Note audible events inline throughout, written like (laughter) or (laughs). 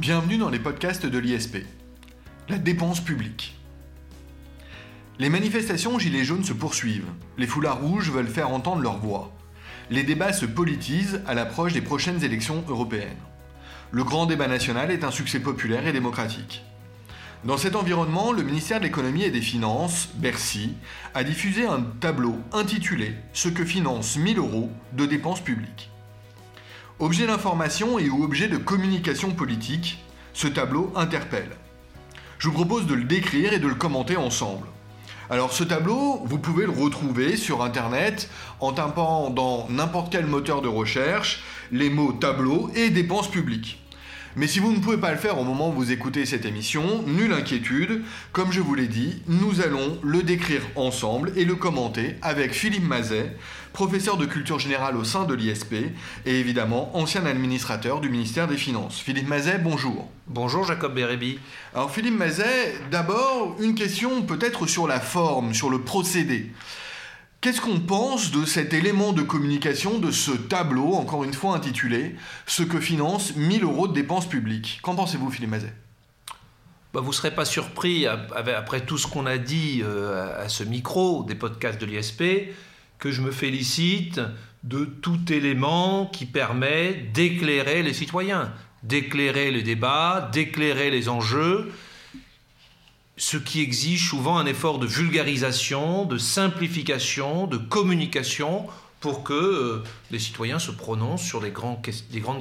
Bienvenue dans les podcasts de l'ISP. La dépense publique. Les manifestations Gilets jaunes se poursuivent. Les foulards rouges veulent faire entendre leur voix. Les débats se politisent à l'approche des prochaines élections européennes. Le grand débat national est un succès populaire et démocratique. Dans cet environnement, le ministère de l'économie et des finances, Bercy, a diffusé un tableau intitulé Ce que finance 1000 euros de dépenses publiques. Objet d'information et ou objet de communication politique, ce tableau interpelle. Je vous propose de le décrire et de le commenter ensemble. Alors ce tableau, vous pouvez le retrouver sur Internet en tapant dans n'importe quel moteur de recherche les mots tableau et dépenses publiques. Mais si vous ne pouvez pas le faire au moment où vous écoutez cette émission, nulle inquiétude, comme je vous l'ai dit, nous allons le décrire ensemble et le commenter avec Philippe Mazet, professeur de culture générale au sein de l'ISP et évidemment ancien administrateur du ministère des Finances. Philippe Mazet, bonjour. Bonjour Jacob Bérébi. Alors Philippe Mazet, d'abord une question peut-être sur la forme, sur le procédé. Qu'est-ce qu'on pense de cet élément de communication, de ce tableau, encore une fois intitulé Ce que finance 1000 euros de dépenses publiques Qu'en pensez-vous, Philippe Mazet? Bah, Vous ne serez pas surpris, après tout ce qu'on a dit euh, à ce micro des podcasts de l'ISP, que je me félicite de tout élément qui permet d'éclairer les citoyens, d'éclairer les débats, d'éclairer les enjeux ce qui exige souvent un effort de vulgarisation, de simplification, de communication pour que euh, les citoyens se prononcent sur les, grandes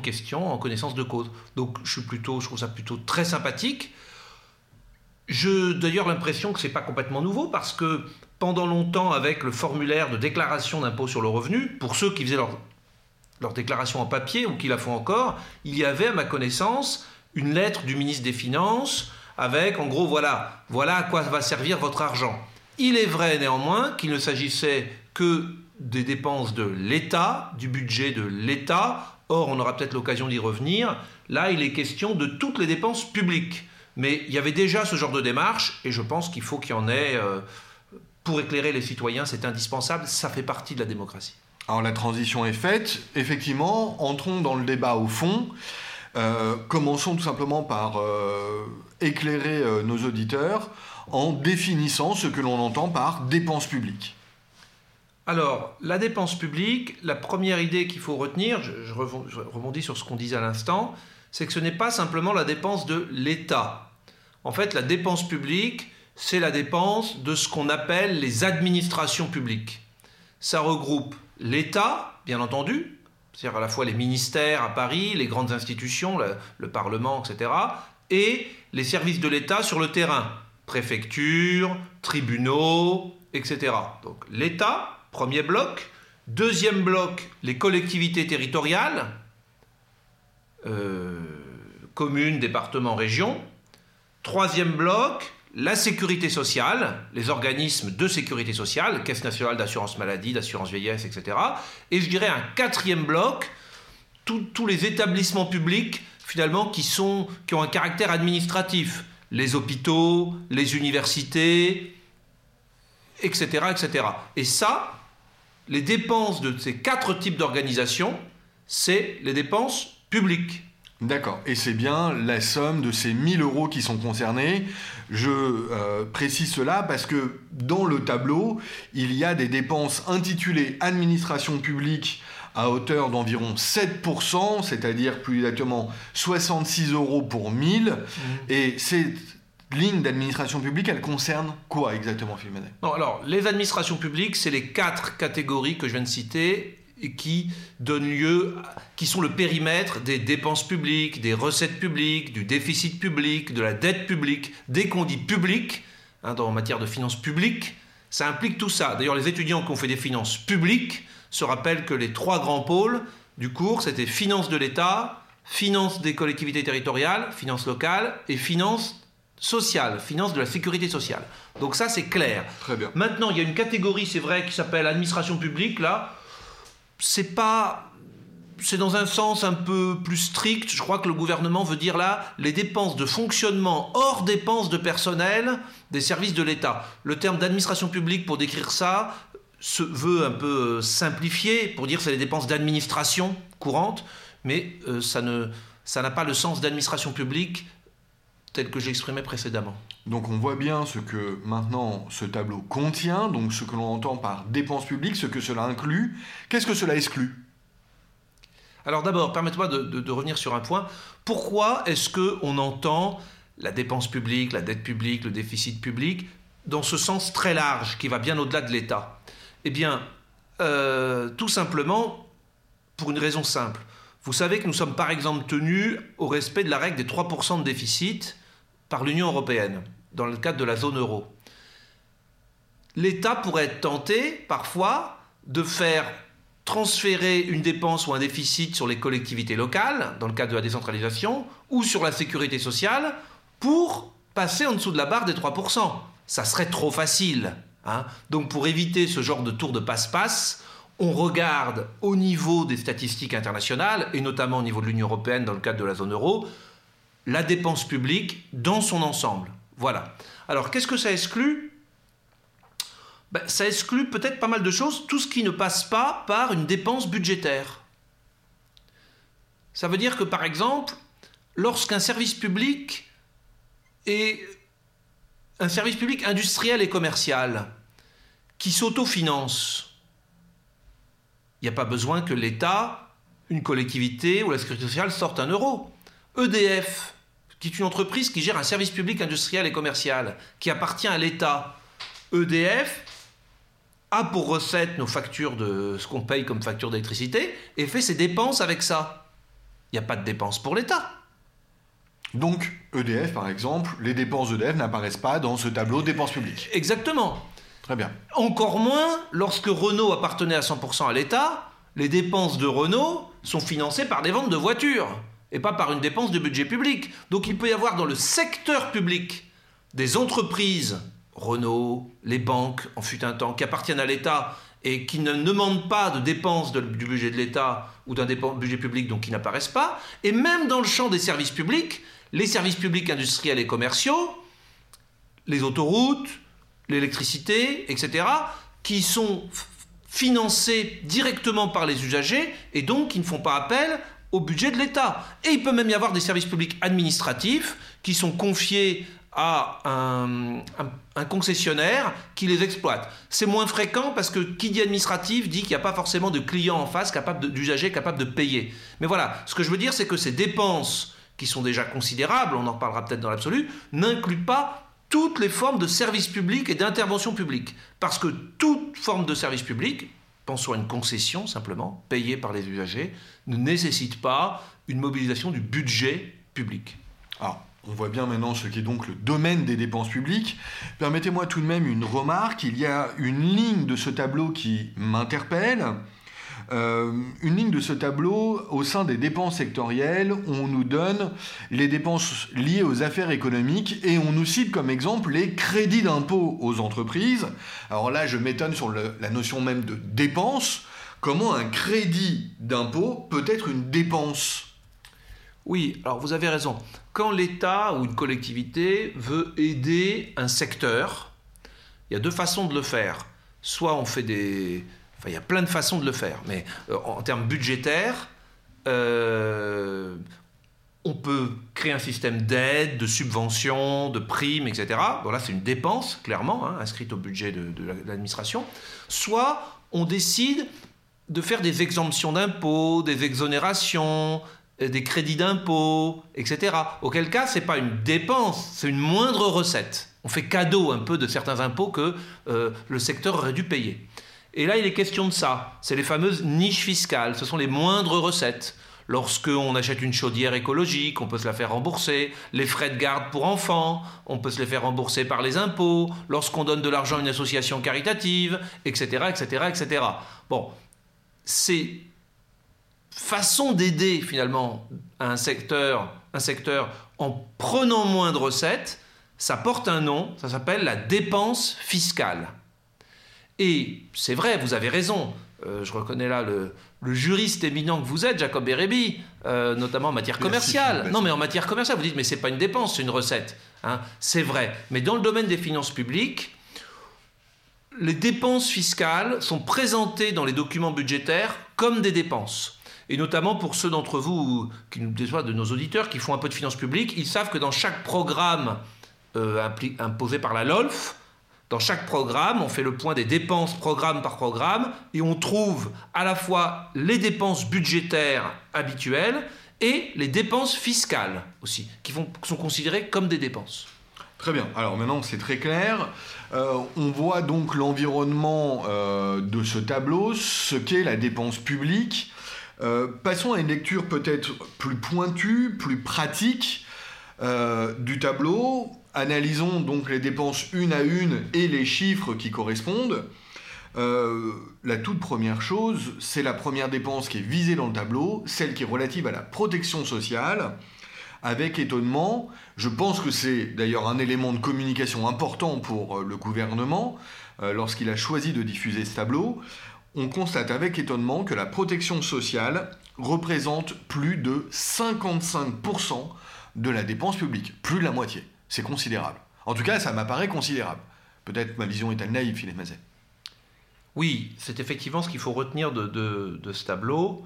questions en connaissance de cause. Donc je, trouve ça plutôt très sympathique. J'ai d'ailleurs l'impression que ce n'est pas complètement nouveau parce que pendant longtemps, avec le formulaire de déclaration d'impôt sur le revenu, pour ceux qui faisaient leur déclaration en papier ou qui la font encore, il y avait à ma connaissance une lettre du ministre des Finances avec en gros voilà, voilà à quoi va servir votre argent. Il est vrai néanmoins qu'il ne s'agissait que des dépenses de l'État, du budget de l'État. Or, on aura peut-être l'occasion d'y revenir. Là, il est question de toutes les dépenses publiques. Mais il y avait déjà ce genre de démarche, et je pense qu'il faut qu'il y en ait euh, pour éclairer les citoyens. C'est indispensable, ça fait partie de la démocratie. Alors la transition est faite. Effectivement, entrons dans le débat au fond. Euh, commençons tout simplement par euh, éclairer euh, nos auditeurs en définissant ce que l'on entend par dépense publique. Alors, la dépense publique, la première idée qu'il faut retenir, je, je, rebondis sur ce qu'on disait à l'instant, c'est que ce n'est pas simplement la dépense de l'État. En fait, la dépense publique, c'est la dépense de ce qu'on appelle les administrations publiques. Ça regroupe l'État, bien entendu, c'est-à-dire à la fois les ministères à Paris, les grandes institutions, le, Parlement, etc., et les services de l'État sur le terrain, préfecture, tribunaux, etc. Donc l'État, premier bloc. Deuxième bloc, les collectivités territoriales, euh, communes, départements, régions. Troisième bloc, la sécurité sociale, les organismes de sécurité sociale, Caisse nationale d'assurance maladie, d'assurance vieillesse, etc. Et je dirais un quatrième bloc, tous les établissements publics finalement qui, sont, qui ont un caractère administratif, les hôpitaux, les universités, etc. etc. Et ça, les dépenses de ces quatre types d'organisations, c'est les dépenses publiques. D'accord. Et c'est bien la somme de ces 1000 euros qui sont concernés. Je euh, précise cela parce que dans le tableau, il y a des dépenses intitulées administration publique à hauteur d'environ 7%, c'est-à-dire plus exactement 66 euros pour 1000. Mmh. Et cette ligne d'administration publique, elle concerne quoi exactement, Philippe Non, alors, les administrations publiques, c'est les quatre catégories que je viens de citer qui donnent lieu, qui sont le périmètre des dépenses publiques, des recettes publiques, du déficit public, de la dette publique. Dès qu'on dit public, hein, en matière de finances publiques, ça implique tout ça. D'ailleurs, les étudiants qui ont fait des finances publiques se rappellent que les trois grands pôles du cours, c'était finances de l'État, finances des collectivités territoriales, finances locales et finances sociales, finances de la sécurité sociale. Donc ça, c'est clair. Très bien. Maintenant, il y a une catégorie, c'est vrai, qui s'appelle administration publique, là, c'est pas c'est dans un sens un peu plus strict. Je crois que le gouvernement veut dire là les dépenses de fonctionnement hors dépenses de personnel des services de l'État. Le terme d'administration publique pour décrire ça se veut un peu simplifié pour dire c'est les dépenses d'administration courante, mais euh, ça ne ça n'a pas le sens d'administration publique tel que j'exprimais précédemment. Donc on voit bien ce que maintenant ce tableau contient, donc ce que l'on entend par dépenses publiques, ce que cela inclut. Qu'est-ce que cela exclut? Alors d'abord, permettez-moi de, de, revenir sur un point. Pourquoi est-ce qu'on entend la dépense publique, la dette publique, le déficit public dans ce sens très large qui va bien au-delà de l'État? Eh bien, euh, tout simplement pour une raison simple. Vous savez que nous sommes par exemple tenus au respect de la règle des 3% de déficit par l'Union européenne, dans le cadre de la zone euro. L'État pourrait être tenté parfois de faire transférer une dépense ou un déficit sur les collectivités locales, dans le cadre de la décentralisation, ou sur la sécurité sociale, pour passer en dessous de la barre des 3%. Ça serait trop facile. Hein. Donc pour éviter ce genre de tour de passe-passe, on regarde au niveau des statistiques internationales, et notamment au niveau de l'Union européenne dans le cadre de la zone euro, la dépense publique dans son ensemble. Voilà. Alors qu'est-ce que ça exclut? Ben, Ça exclut peut-être pas mal de choses, tout ce qui ne passe pas par une dépense budgétaire. Ça veut dire que par exemple, lorsqu'un service public est un service public industriel et commercial qui s'autofinance, il n'y a pas besoin que l'État, une collectivité ou la sécurité sociale sortent un euro. EDF, qui est une entreprise qui gère un service public industriel et commercial, qui appartient à l'État. EDF a pour recette nos factures de ce qu'on paye comme facture d'électricité et fait ses dépenses avec ça. Il n'y a pas de dépenses pour l'État. Donc, EDF, par exemple, les dépenses d'EDF n'apparaissent pas dans ce tableau dépenses publiques. Exactement. Très bien. Encore moins lorsque Renault appartenait à 100% à l'État, les dépenses de Renault sont financées par des ventes de voitures et pas par une dépense de budget public. Donc il peut y avoir dans le secteur public des entreprises, Renault, les banques en fut un temps, qui appartiennent à l'État et qui ne demandent pas de dépenses du budget de l'État ou d'un budget public, donc qui n'apparaissent pas. Et même dans le champ des services publics, les services publics industriels et commerciaux, les autoroutes, l'électricité, etc., qui sont financés directement par les usagers et donc qui ne font pas appel au budget de l'État. Et il peut même y avoir des services publics administratifs qui sont confiés à un, concessionnaire qui les exploite. C'est moins fréquent parce que qui dit administratif dit qu'il n'y a pas forcément de clients en face capable d'usagers capables de payer. Mais voilà, ce que je veux dire, c'est que ces dépenses qui sont déjà considérables, on en reparlera peut-être dans l'absolu, n'incluent pas toutes les formes de services publics et d'intervention publique. Parce que toute forme de service public, pensons à une concession simplement, payée par les usagers, ne nécessite pas une mobilisation du budget public. Alors, on voit bien maintenant ce qui est donc le domaine des dépenses publiques. Permettez-moi tout de même une remarque. Il y a une ligne de ce tableau qui m'interpelle. Euh, une ligne de ce tableau, au sein des dépenses sectorielles, on nous donne les dépenses liées aux affaires économiques et on nous cite comme exemple les crédits d'impôt aux entreprises. Alors là, je m'étonne sur la notion même de dépense. Comment un crédit d'impôt peut être une dépense? Oui, alors vous avez raison. Quand l'État ou une collectivité veut aider un secteur, il y a deux façons de le faire. Soit on fait des, Il y a plein de façons de le faire, mais euh, en termes budgétaires, euh, on peut créer un système d'aide, de subventions, de primes, etc. Bon, là, c'est une dépense, clairement, hein, inscrite au budget de, de l'administration. Soit on décide de faire des exemptions d'impôts, des exonérations, euh, des crédits d'impôts, etc. Auquel cas, ce n'est pas une dépense, c'est une moindre recette. On fait cadeau un peu de certains impôts que le secteur aurait dû payer. Et là, il est question de ça. C'est les fameuses niches fiscales. Ce sont les moindres recettes. Lorsqu'on achète une chaudière écologique, on peut se la faire rembourser. Les frais de garde pour enfants, on peut se les faire rembourser par les impôts. Lorsqu'on donne de l'argent à une association caritative, etc., etc., etc. Bon, c'est façon d'aider finalement un secteur, un secteur en prenant moins de recettes, ça porte un nom, ça s'appelle la dépense fiscale. Et c'est vrai, vous avez raison. Euh, je reconnais là le, juriste éminent que vous êtes, Jacob Bérébi, euh, notamment en matière commerciale. Non, mais en matière commerciale, vous dites, mais c'est pas une dépense, c'est une recette. Hein. C'est vrai. Mais dans le domaine des finances publiques, les dépenses fiscales sont présentées dans les documents budgétaires comme des dépenses. Et notamment pour ceux d'entre vous, qui nous de nos auditeurs, qui font un peu de finances publiques, ils savent que dans chaque programme euh, imposé par la LOLF, dans chaque programme, on fait le point des dépenses programme par programme et on trouve à la fois les dépenses budgétaires habituelles et les dépenses fiscales aussi, qui sont considérées comme des dépenses. Très bien. Alors maintenant, c'est très clair. Euh, on voit donc l'environnement euh, de ce tableau, ce qu'est la dépense publique. Euh, passons à une lecture peut-être plus pointue, plus pratique du tableau. Analysons donc les dépenses une à une et les chiffres qui correspondent. la toute première chose, c'est la première dépense qui est visée dans le tableau, celle qui est relative à la protection sociale avec étonnement. Je pense que c'est d'ailleurs un élément de communication important pour euh, le gouvernement euh, lorsqu'il a choisi de diffuser ce tableau. On constate avec étonnement que la protection sociale représente plus de 55% de la dépense publique, plus de la moitié. C'est considérable. En tout cas, ça m'apparaît considérable. Peut-être ma vision est-elle naïve, Philippe Mazet. Oui, c'est effectivement ce qu'il faut retenir de, ce tableau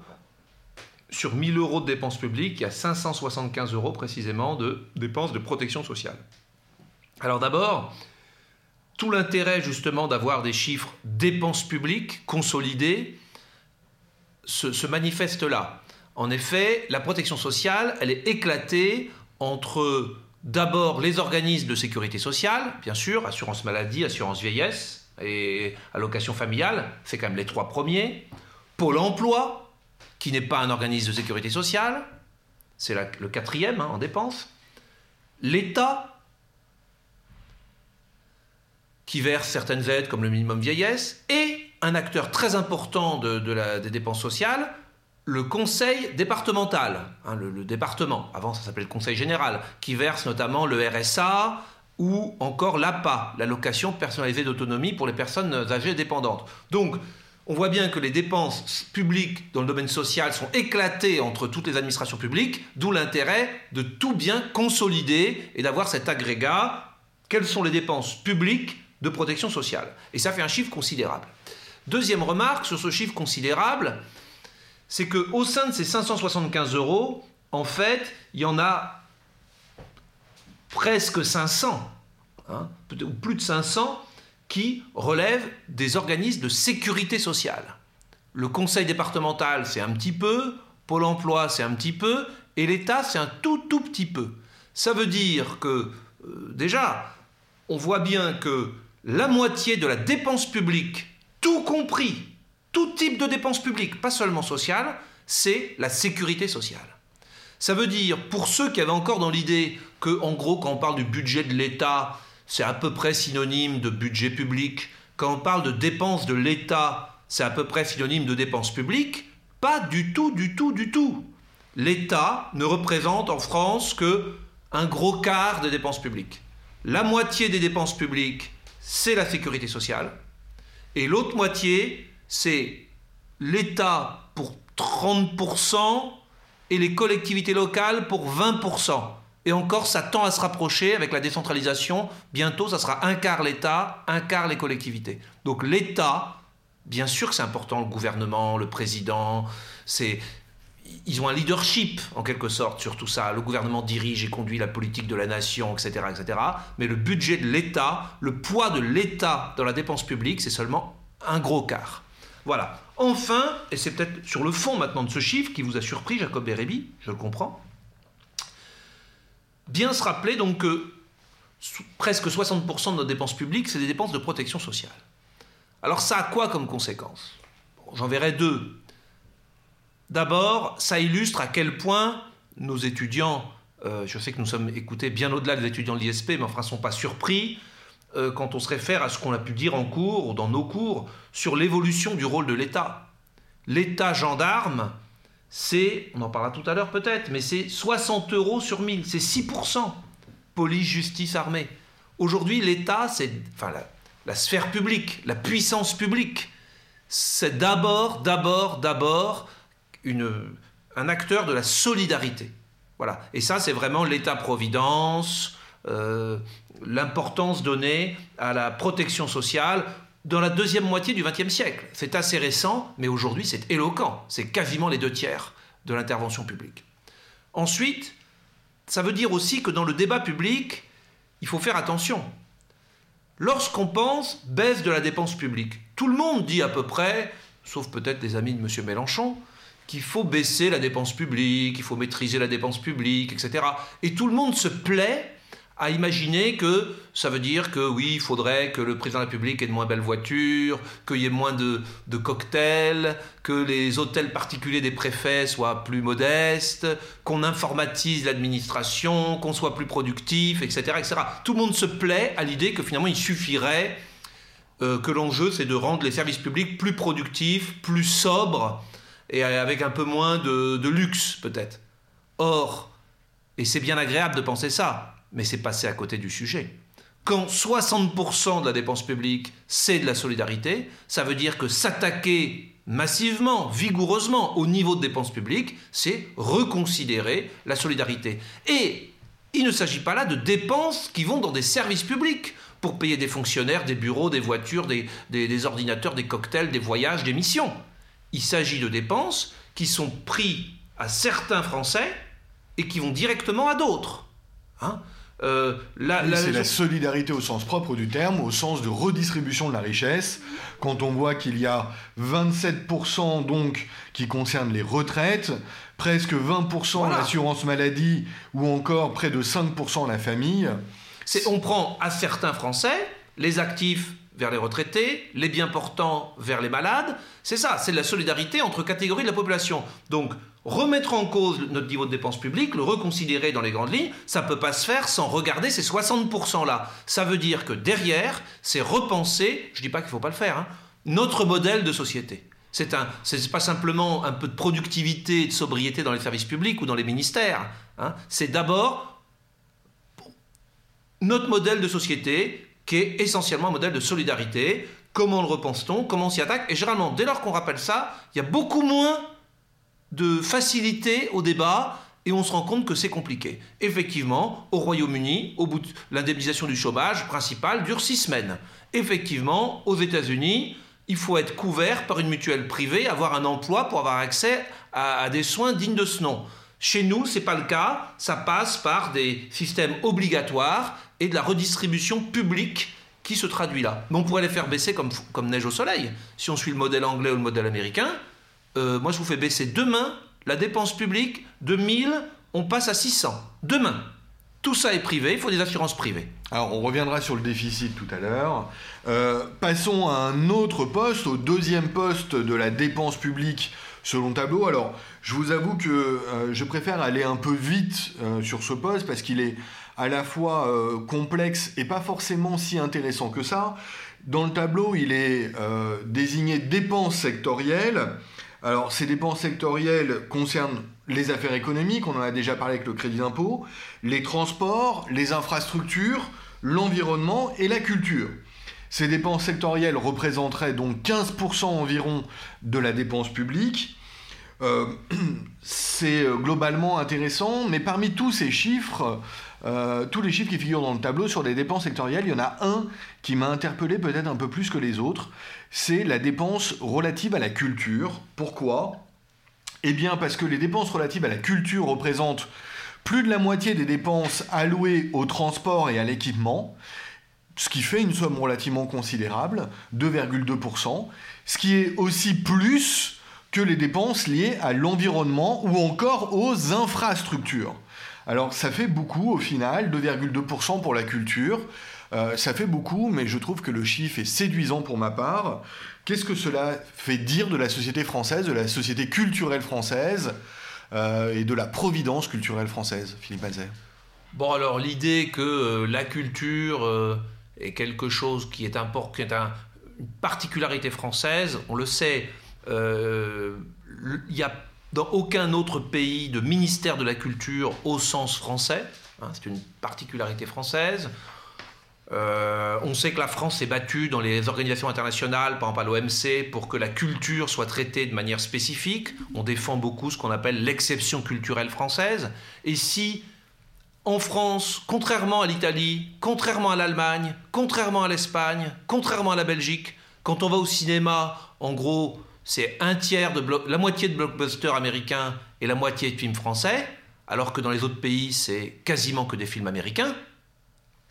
sur 1000 euros de dépenses publiques, il y a 575 euros précisément de dépenses de protection sociale. Alors d'abord, tout l'intérêt justement d'avoir des chiffres dépenses publiques consolidés se, manifeste là. En effet, la protection sociale, elle est éclatée entre d'abord les organismes de sécurité sociale, bien sûr, assurance maladie, assurance vieillesse et allocation familiale, c'est quand même les trois premiers, Pôle emploi, qui n'est pas un organisme de sécurité sociale, c'est le quatrième hein, en dépenses, l'État, qui verse certaines aides comme le minimum vieillesse, et un acteur très important des dépenses sociales, le conseil départemental, hein, le, le, département, avant ça s'appelait le conseil général, qui verse notamment le RSA ou encore l'APA, l'allocation personnalisée d'autonomie pour les personnes âgées dépendantes. Donc, on voit bien que les dépenses publiques dans le domaine social sont éclatées entre toutes les administrations publiques, d'où l'intérêt de tout bien consolider et d'avoir cet agrégat. Quelles sont les dépenses publiques de protection sociale? Et ça fait un chiffre considérable. Deuxième remarque sur ce chiffre considérable, c'est qu'au sein de ces 575 euros, en fait, il y en a presque 500, hein, ou plus de 500 qui relèvent des organismes de sécurité sociale. Le conseil départemental, c'est un petit peu, Pôle emploi, c'est un petit peu, et l'État, c'est un tout tout petit peu. Ça veut dire que, euh, déjà, on voit bien que la moitié de la dépense publique, tout compris, tout type de dépense publique, pas seulement sociale, c'est la sécurité sociale. Ça veut dire, pour ceux qui avaient encore dans l'idée que, en gros, quand on parle du budget de l'État, c'est à peu près synonyme de budget public. Quand on parle de dépenses de l'État, c'est à peu près synonyme de dépenses publiques. Pas du tout, du tout, du tout. L'État ne représente en France que un gros quart des dépenses publiques. La moitié des dépenses publiques, c'est la sécurité sociale. Et l'autre moitié, c'est l'État pour 30% et les collectivités locales pour 20%. Et encore, ça tend à se rapprocher avec la décentralisation. Bientôt, ça sera un quart l'État, un quart les collectivités. Donc l'État, bien sûr que c'est important, le gouvernement, le président, c'est... Ils ont un leadership, en quelque sorte, sur tout ça. Le gouvernement dirige et conduit la politique de la nation, etc. etc. Mais le budget de l'État, le poids de l'État dans la dépense publique, c'est seulement un gros quart. Voilà. Enfin, et c'est peut-être sur le fond maintenant de ce chiffre qui vous a surpris, Jacob Bérébi, je le comprends, bien se rappeler donc que presque 60% de nos dépenses publiques, c'est des dépenses de protection sociale. Alors ça a quoi comme conséquence? J'en verrai deux. D'abord, ça illustre à quel point nos étudiants, euh, je sais que nous sommes écoutés bien au-delà des étudiants de l'ISP, mais enfin ne sont pas surpris euh, quand on se réfère à ce qu'on a pu dire en cours ou dans nos cours sur l'évolution du rôle de l'État. L'État gendarme, c'est, on en parlera tout à l'heure peut-être, mais c'est 60 euros sur 1000, c'est 6%. Police, justice, armée. Aujourd'hui, l'État, c'est, enfin, la, sphère publique, la puissance publique, c'est d'abord, d'abord, d'abord un acteur de la solidarité. Voilà. Et ça, c'est vraiment l'État-providence, euh, l'importance donnée à la protection sociale dans la deuxième moitié du XXe siècle. C'est assez récent, mais aujourd'hui c'est éloquent. C'est quasiment les deux tiers de l'intervention publique. Ensuite, ça veut dire aussi que dans le débat public, il faut faire attention. Lorsqu'on pense baisse de la dépense publique, tout le monde dit à peu près, sauf peut-être les amis de M. Mélenchon, qu'il faut baisser la dépense publique, qu'il faut maîtriser la dépense publique, etc. Et tout le monde se plaît à imaginer que ça veut dire que oui, il faudrait que le président de la République ait de moins belles voitures, qu'il y ait moins de, cocktails, que les hôtels particuliers des préfets soient plus modestes, qu'on informatise l'administration, qu'on soit plus productif, etc., etc. Tout le monde se plaît à l'idée que finalement il suffirait euh, que l'enjeu c'est de rendre les services publics plus productifs, plus sobres et avec un peu moins de luxe peut-être. Or, et c'est bien agréable de penser ça, mais c'est passé à côté du sujet. Quand 60% de la dépense publique, c'est de la solidarité, ça veut dire que s'attaquer massivement, vigoureusement au niveau de dépenses publiques, c'est reconsidérer la solidarité. Et il ne s'agit pas là de dépenses qui vont dans des services publics pour payer des fonctionnaires, des bureaux, des voitures, des, des ordinateurs, des cocktails, des voyages, des missions. Il s'agit de dépenses qui sont prises à certains Français et qui vont directement à d'autres. Hein euh, c'est la solidarité au sens propre du terme, au sens de redistribution de la richesse. Quand on voit qu'il y a 27% donc qui concernent les retraites, presque 20% l'assurance maladie ou encore près de 5% la famille. On prend à certains Français les actifs vers les retraités, les bien portants vers les malades. C'est ça, c'est la solidarité entre catégories de la population. Donc remettre en cause notre niveau de dépenses publiques, le reconsidérer dans les grandes lignes, ça ne peut pas se faire sans regarder ces 60%-là. Ça veut dire que derrière, c'est repenser, je ne dis pas qu'il ne faut pas le faire, hein, notre modèle de société. C'est un, pas simplement un peu de productivité et de sobriété dans les services publics ou dans les ministères. Hein. c'est d'abord notre modèle de société qui est essentiellement un modèle de solidarité. Comment le repense-t-on? Comment on s'y attaque? Et généralement, dès lors qu'on rappelle ça, il y a beaucoup moins de facilité au débat et on se rend compte que c'est compliqué. Effectivement, au Royaume-Uni, au bout de l'indemnisation du chômage principal dure six semaines. Effectivement, aux États-Unis, il faut être couvert par une mutuelle privée, avoir un emploi pour avoir accès à, des soins dignes de ce nom. Chez nous, ce n'est pas le cas. Ça passe par des systèmes obligatoires et de la redistribution publique qui se traduit là. Mais on pourrait les faire baisser comme, comme neige au soleil. Si on suit le modèle anglais ou le modèle américain, euh, moi je vous fais baisser demain la dépense publique de 1000, on passe à 600. Demain. Tout ça est privé, il faut des assurances privées. Alors on reviendra sur le déficit tout à l'heure. Euh, passons à un autre poste, au deuxième poste de la dépense publique selon tableau. Alors je vous avoue que euh, je préfère aller un peu vite sur ce poste parce qu'il est à la fois complexe et pas forcément si intéressant que ça. Dans le tableau, il est désigné dépenses sectorielles. Alors, ces dépenses sectorielles concernent les affaires économiques, on en a déjà parlé avec le crédit d'impôt, les transports, les infrastructures, l'environnement et la culture. Ces dépenses sectorielles représenteraient donc 15% environ de la dépense publique. Euh, (clears throat) c'est globalement intéressant, mais parmi tous ces chiffres, euh, tous les chiffres qui figurent dans le tableau sur les dépenses sectorielles, il y en a un qui m'a interpellé peut-être un peu plus que les autres, c'est la dépense relative à la culture. Pourquoi? Eh bien parce que les dépenses relatives à la culture représentent plus de la moitié des dépenses allouées au transport et à l'équipement, ce qui fait une somme relativement considérable, 2,2%, ce qui est aussi plus que les dépenses liées à l'environnement ou encore aux infrastructures. Alors ça fait beaucoup au final, 2,2% pour la culture. Euh, ça fait beaucoup, mais je trouve que le chiffre est séduisant pour ma part. Qu'est-ce que cela fait dire de la société française, de la société culturelle française euh, et de la providence culturelle française, Philippe Malzer Bon, alors l'idée que euh, la culture est quelque chose qui est, une particularité française, on le sait, il y a dans aucun autre pays de ministère de la culture au sens français. Hein, c'est une particularité française. Euh, on sait que la France s'est battue dans les organisations internationales, par exemple à l'OMC, pour que la culture soit traitée de manière spécifique. On défend beaucoup ce qu'on appelle l'exception culturelle française. Et si, en France, contrairement à l'Italie, contrairement à l'Allemagne, contrairement à l'Espagne, contrairement à la Belgique, Quand on va au cinéma, en gros, c'est un tiers de la moitié de blockbusters américains et la moitié de films français, alors que dans les autres pays, c'est quasiment que des films américains.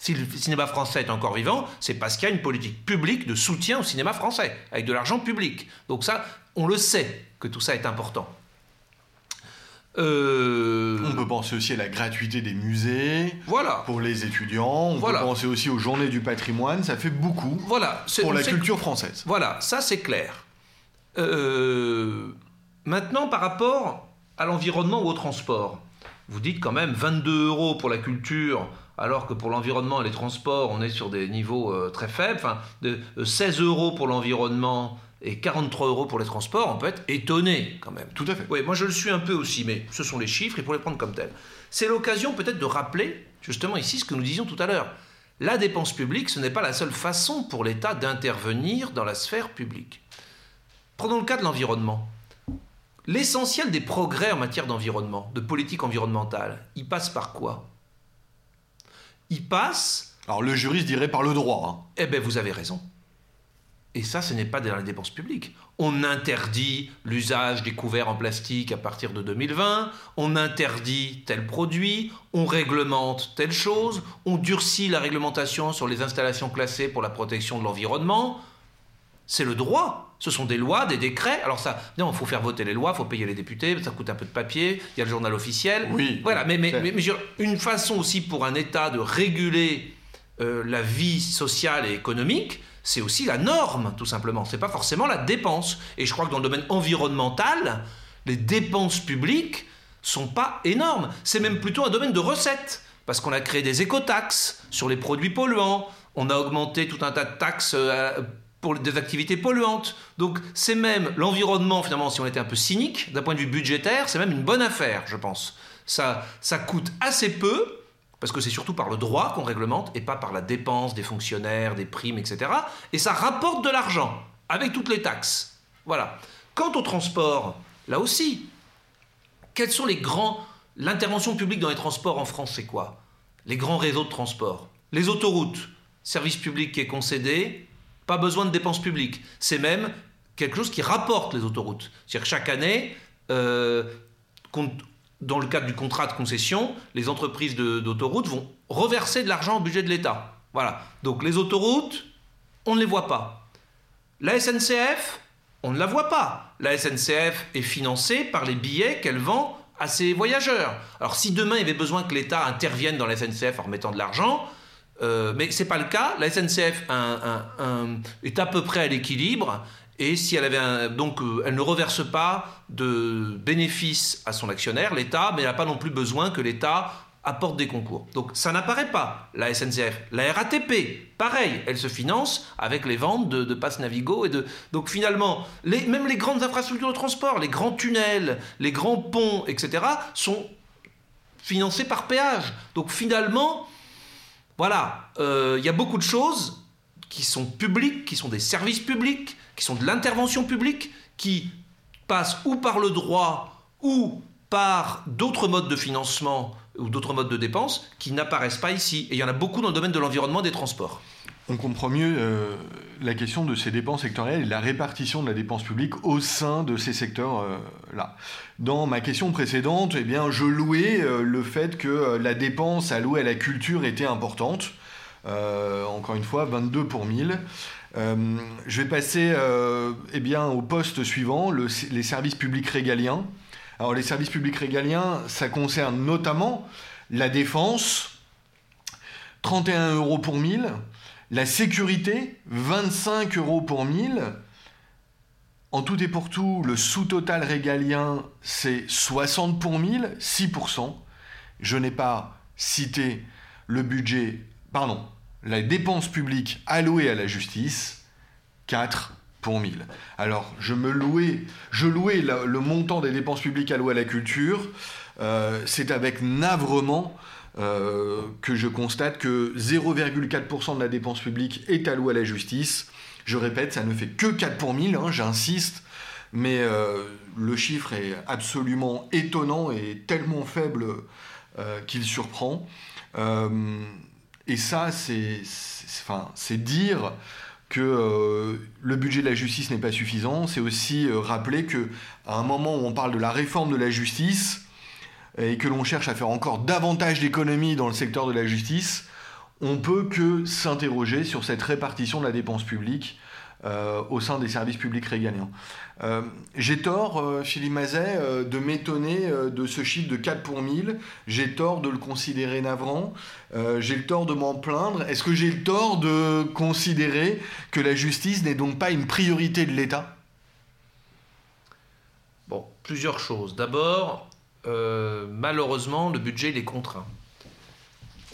Si le cinéma français est encore vivant, c'est parce qu'il y a une politique publique de soutien au cinéma français, avec de l'argent public. Donc ça, on le sait que tout ça est important. Euh, on peut penser aussi à la gratuité des musées. Voilà. Pour les étudiants. On peut penser aussi aux journées du patrimoine. Ça fait beaucoup. Voilà. Pour la culture française. Voilà, ça c'est clair. Euh, maintenant, par rapport à l'environnement ou au transport, vous dites quand même 22 euros pour la culture, alors que pour l'environnement et les transports, on est sur des niveaux euh, très faibles. Enfin, de, 16 euros pour l'environnement et 43 euros pour les transports, on peut être étonné quand même. Tout à fait. Oui, moi je le suis un peu aussi, mais ce sont les chiffres, il faut les prendre comme tels. C'est l'occasion peut-être de rappeler justement ici ce que nous disions tout à l'heure. La dépense publique, ce n'est pas la seule façon pour l'État d'intervenir dans la sphère publique. Prenons le cas de l'environnement. L'essentiel des progrès en matière d'environnement, de politique environnementale, il passe par quoi? Il passe... Alors le juriste dirait par le droit. Hein. Eh bien vous avez raison. Et ça, ce n'est pas dans la dépense publique. On interdit l'usage des couverts en plastique à partir de 2020, on interdit tel produit, on réglemente telle chose, on durcit la réglementation sur les installations classées pour la protection de l'environnement. C'est le droit. Ce sont des lois, des décrets. Alors ça, non, il faut faire voter les lois, il faut payer les députés, ça coûte un peu de papier, il y a le journal officiel. Oui. Voilà, mais, mais, mais, une façon aussi pour un État de réguler euh, la vie sociale et économique, c'est aussi la norme, tout simplement. C'est pas forcément la dépense. Et je crois que dans le domaine environnemental, les dépenses publiques sont pas énormes. C'est même plutôt un domaine de recettes. Parce qu'on a créé des écotaxes sur les produits polluants. On a augmenté tout un tas de taxes euh, pour des activités polluantes. Donc c'est même l'environnement, finalement, si on était un peu cynique, d'un point de vue budgétaire, c'est même une bonne affaire, je pense. Ça, ça coûte assez peu, parce que c'est surtout par le droit qu'on réglemente et pas par la dépense des fonctionnaires, des primes, etc. Et ça rapporte de l'argent avec toutes les taxes. Voilà. Quant au transport, là aussi, quels sont les grands... L'intervention publique dans les transports en France, c'est quoi? Les grands réseaux de transport. Les autoroutes, service public qui est concédé, pas besoin de dépenses publiques. C'est même quelque chose qui rapporte les autoroutes. C'est-à-dire que chaque année, euh, dans le cadre du contrat de concession, les entreprises d'autoroutes vont reverser de l'argent au budget de l'État. Voilà. Donc les autoroutes, on ne les voit pas. La SNCF, on ne la voit pas. La SNCF est financée par les billets qu'elle vend à ses voyageurs. Alors si demain il y avait besoin que l'État intervienne dans la SNCF en remettant de l'argent, euh, mais ce n'est pas le cas. La SNCF est à peu près à l'équilibre. Et si elle avait donc euh, elle ne reverse pas de bénéfices à son actionnaire, l'État, mais elle n'a pas non plus besoin que l'État apporte des concours. Donc ça n'apparaît pas, la SNCF. La RATP, pareil, elle se finance avec les ventes de, de passes Navigo et de... Donc finalement, même les grandes infrastructures de transport, les grands tunnels, les grands ponts, etc., sont financés par péage. Donc finalement, voilà, euh, il y a beaucoup de choses qui sont publiques, qui sont des services publics, qui sont de l'intervention publique, qui passent ou par le droit ou par d'autres modes de financement ou d'autres modes de dépenses qui n'apparaissent pas ici. Et il y en a beaucoup dans le domaine de l'environnement et des transports. On comprend mieux euh, la question de ces dépenses sectorielles et la répartition de la dépense publique au sein de ces secteurs-là. Dans ma question précédente, eh bien, je louais euh, le fait que la dépense allouée à la culture était importante. Euh, encore une fois, 22 pour 1000. Euh, je vais passer euh, eh bien, au poste suivant, les services publics régaliens. Alors les services publics régaliens, ça concerne notamment la défense, 31 euros pour 1000, la sécurité, 25 euros pour 1000. En tout et pour tout, le sous-total régalien, c'est 60 pour 1000, 6%. Je n'ai pas cité le budget, pardon, la dépense publique allouée à la justice, 4 pour 1000. Alors, je me louais, je louais le, montant des dépenses publiques allouées à la culture. Euh, c'est avec navrement euh, que je constate que 0,4% de la dépense publique est allouée à la justice. Je répète, ça ne fait que 4 pour 1000, hein, j'insiste, mais euh, le chiffre est absolument étonnant et tellement faible qu'il surprend. Et ça, c'est enfin, dire que euh, le budget de la justice n'est pas suffisant, c'est aussi euh, rappeler que à un moment où on parle de la réforme de la justice et que l'on cherche à faire encore davantage d'économies dans le secteur de la justice, on peut que s'interroger sur cette répartition de la dépense publique euh, au sein des services publics régaliens. Euh, J'ai tort, euh, Philippe Mazet, de m'étonner de ce chiffre de 4 pour 1000. J'ai tort de le considérer navrant. J'ai le tort de m'en plaindre. Est-ce que j'ai le tort de considérer que la justice n'est donc pas une priorité de l'État? Bon, plusieurs choses. D'abord, euh, malheureusement, le budget il est contraint.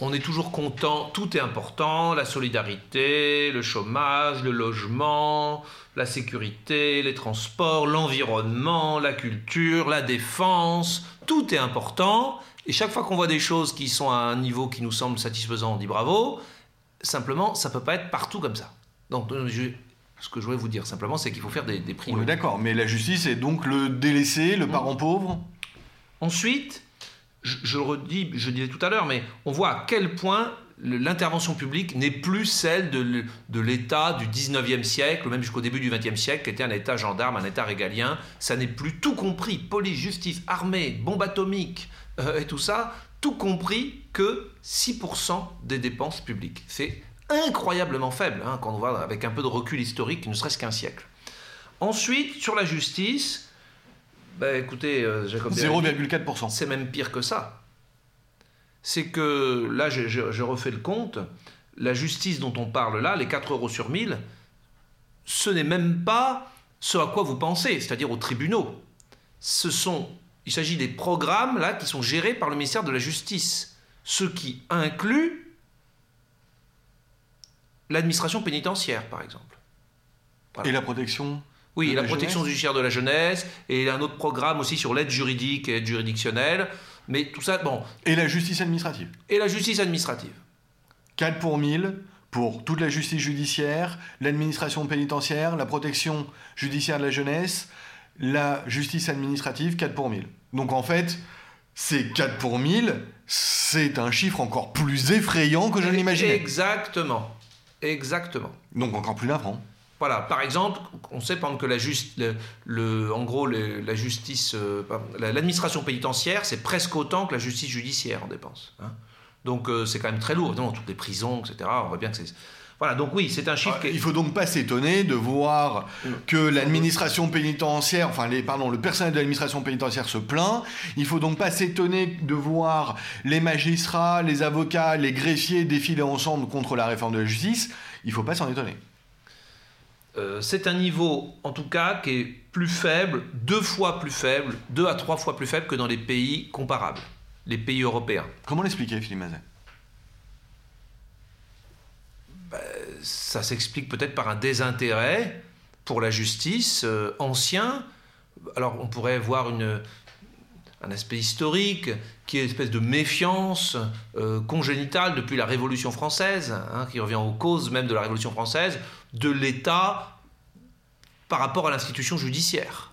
On est toujours content, tout est important, la solidarité, le chômage, le logement, la sécurité, les transports, l'environnement, la culture, la défense, tout est important. Et chaque fois qu'on voit des choses qui sont à un niveau qui nous semble satisfaisant, on dit bravo. Simplement, ça peut pas être partout comme ça. Donc, euh, je- ce que je voulais vous dire simplement, c'est qu'il faut faire des, des On priorités. est d'accord, mais la justice est donc le délaissé, le parent pauvre? Ensuite, je, le redis, je disais tout à l'heure, mais on voit à quel point l'intervention publique n'est plus celle de l'État du 19e siècle, même jusqu'au début du 20e siècle, qui était un État gendarme, un État régalien. Ça n'est plus tout compris. Police, justice, armée, bombe atomique euh, et tout ça, tout compris que 6% des dépenses publiques. C'est incroyablement faible hein, quand on voit avec un peu de recul historique, ne serait-ce qu'un siècle. Ensuite, sur la justice, bah, écoutez, euh, Jacob Derrida, 0,4%. c'est même pire que ça. C'est que là, je, je- je refais le compte. La justice dont on parle là, les 4 euros sur 1000, ce n'est même pas ce à quoi vous pensez, c'est-à-dire aux tribunaux. Ce sont, il s'agit des programmes là qui sont gérés par le ministère de la Justice, ce qui inclut l'administration pénitentiaire, par exemple. Et la protection Oui, la la protection jeunesse judiciaire de la jeunesse, et un autre programme aussi sur l'aide juridique et l'aide juridictionnelle. Mais tout ça, bon. et la justice administrative. Et la justice administrative. 4 pour 1000 pour toute la justice judiciaire, l'administration pénitentiaire, la protection judiciaire de la jeunesse, la justice administrative, 4 pour 1000. Donc en fait, c'est 4 pour 1000, c'est un chiffre encore plus effrayant que je ne l'imaginais. Exactement. Exactement. Donc encore plus navrant. Voilà, par exemple, on sait par exemple que la juste, le, le- en gros, le- la justice, euh, l'administration pénitentiaire, c'est presque autant que la justice judiciaire en dépenses. hein. Donc euh, c'est quand même très lourd. Évidemment, toutes les prisons, etc. On voit bien que c'est. Voilà, donc oui, c'est un chiffre qui est- Il faut donc pas s'étonner de voir que l'administration pénitentiaire, enfin les, pardon, le personnel de l'administration pénitentiaire se plaint. Il faut donc pas s'étonner de voir les magistrats, les avocats, les greffiers défiler ensemble contre la réforme de la justice. Il faut pas s'en étonner. Euh, c'est un niveau, en tout cas, qui est plus faible, deux fois plus faible, deux à trois fois plus faible que dans les pays comparables, les pays européens. Comment l'expliquer, Philippe Mazet? Ça s'explique peut-être par un désintérêt pour la justice euh, ancien. Alors on pourrait voir une, un aspect historique qui est une espèce de méfiance euh, congénitale depuis la Révolution française, hein, qui revient aux causes même de la Révolution française, de l'État par rapport à l'institution judiciaire.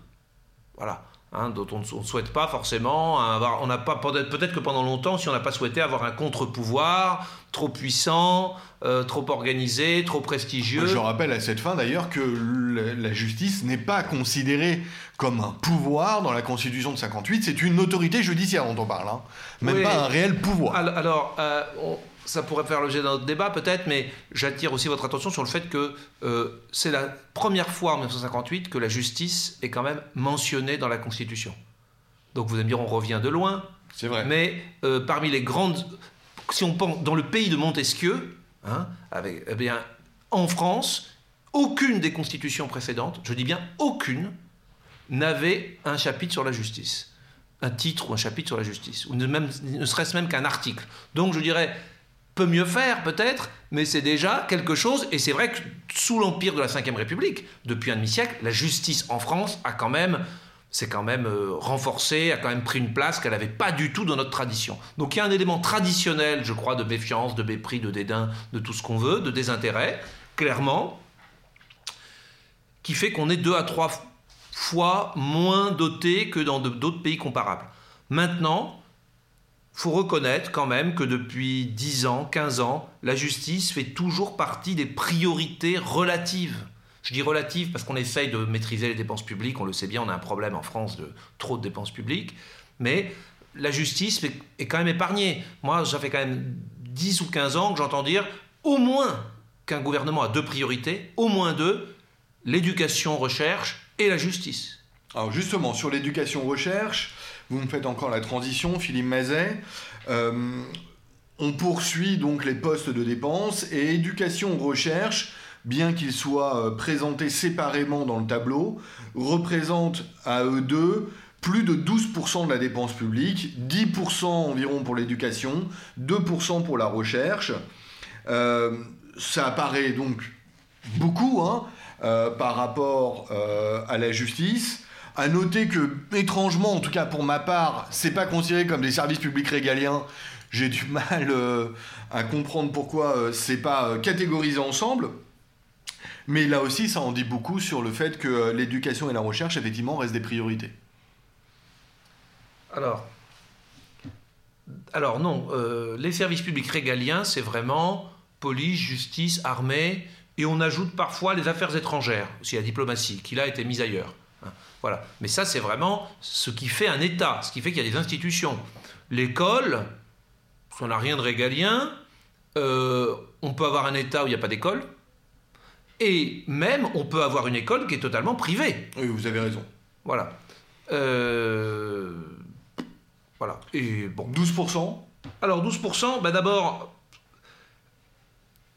Voilà. hein, dont on ne souhaite pas forcément avoir. On n'a pas peut-être peut-être que pendant longtemps, si on n'a pas souhaité avoir un contre-pouvoir trop puissant, euh, trop organisé, trop prestigieux. Je rappelle à cette fin d'ailleurs que la, justice n'est pas considérée comme un pouvoir dans la Constitution de 58, c'est une autorité judiciaire dont on parle, hein. même Oui. pas un réel pouvoir. Al- Alors, euh, on- ça pourrait faire l'objet d'un autre débat peut-être, mais j'attire aussi votre attention sur le fait que euh, c'est la première fois en 1958 que la justice est quand même mentionnée dans la Constitution. Donc vous allez me dire, on revient de loin, C'est vrai. mais euh, parmi les grandes... Si on pense dans le pays de Montesquieu, hein, eh en France, aucune des constitutions précédentes, je dis bien aucune, n'avait un chapitre sur la justice. Un titre ou un chapitre sur la justice. Ou ne, ne serait-ce même qu'un article. Donc je dirais, peut mieux faire peut-être, mais c'est déjà quelque chose. Et c'est vrai que sous l'empire de la Ve République, depuis un demi-siècle, la justice en France a quand même, c'est quand même euh, renforcé, a quand même pris une place qu'elle n'avait pas du tout dans notre tradition. Donc il y a un élément traditionnel, je crois, de méfiance, de mépris, de dédain, de tout ce qu'on veut, de désintérêt, clairement, qui fait qu'on est deux à trois fois moins doté que dans d'autres pays comparables. Maintenant, faut reconnaître quand même que depuis 10 ans, 15 ans, la justice fait toujours partie des priorités relatives. Je dis relatives parce qu'on essaye de maîtriser les dépenses publiques, on le sait bien, on a un problème en France de trop de dépenses publiques, mais la justice est quand même épargnée. Moi, ça fait quand même 10 ou 15 ans que j'entends dire au moins qu'un gouvernement a deux priorités, au moins deux, l'éducation, recherche et la justice. Alors justement, sur l'éducation, recherche, vous me faites encore la transition, Philippe Mazet. Euh, on poursuit donc les postes de dépenses et éducation, recherche, bien qu'ils soient euh, présentés séparément dans le tableau, représentent à eux deux plus de 12% de la dépense publique, 10% environ pour l'éducation, 2% pour la recherche. Euh, ça apparaît donc beaucoup hein, euh, par rapport à la justice. À noter que, étrangement, en tout cas pour ma part, c'est pas considéré comme des services publics régaliens. J'ai du (laughs) mal à comprendre pourquoi c'est pas catégorisé ensemble. Mais là aussi, ça en dit beaucoup sur le fait que l'éducation et la recherche, effectivement, restent des priorités. Alors, alors non, euh, les services publics régaliens, c'est vraiment police, justice, armée, et on ajoute parfois les affaires étrangères, aussi la diplomatie, qui là a été mise ailleurs. Hein. voilà. Mais ça, c'est vraiment ce qui fait un État, ce qui fait qu'il y a des institutions. L'école, ça n'a rien de régalien. Euh, on peut avoir un État où il n'y a pas d'école. Et même, on peut avoir une école qui est totalement privée. Oui, vous avez raison. Voilà. Euh, voilà. Et bon. 12% Alors 12%, bah d'abord,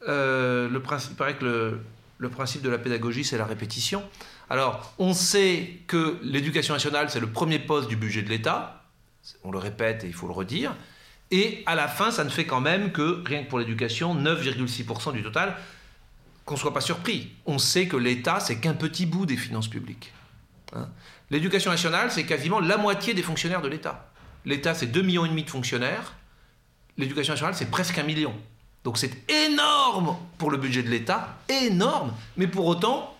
euh, le principe, il paraît que le, le principe de la pédagogie, c'est la répétition. Alors, on sait que l'éducation nationale, c'est le premier poste du budget de l'État. On le répète et il faut le redire. Et à la fin, ça ne fait quand même que, rien que pour l'éducation, 9,6% du total. Qu'on ne soit pas surpris. On sait que l'État, c'est qu'un petit bout des finances publiques. Hein. L'éducation nationale, c'est quasiment la moitié des fonctionnaires de l'État. L'État, c'est 2,5 millions et demi de fonctionnaires. L'éducation nationale, c'est presque un million. Donc c'est énorme pour le budget de l'État, énorme. Mais pour autant,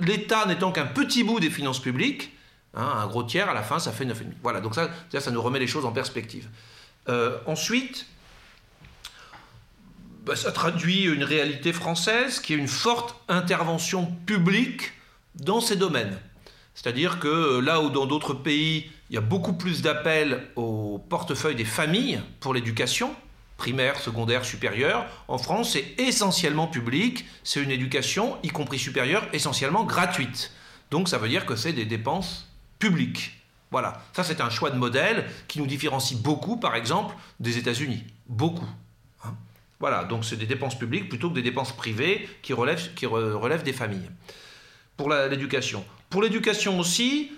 l'État n'étant qu'un petit bout des finances publiques, hein, un gros tiers, à la fin, ça fait 9,5. Voilà, donc ça, ça nous remet les choses en perspective. Euh, ensuite, bah, ça traduit une réalité française qui est une forte intervention publique dans ces domaines. C'est-à-dire que euh, là où dans d'autres pays, il y a beaucoup plus d'appels au portefeuille des familles pour l'éducation, primaire, secondaire, supérieure, en France, c'est essentiellement public, c'est une éducation, y compris supérieure, essentiellement gratuite. Donc ça veut dire que c'est des dépenses publiques. Voilà, ça c'est un choix de modèle qui nous différencie beaucoup, par exemple, des États-Unis. Beaucoup. Voilà, donc c'est des dépenses publiques plutôt que des dépenses privées qui relèvent, qui relèvent des familles. Pour l'éducation. Pour l'éducation aussi,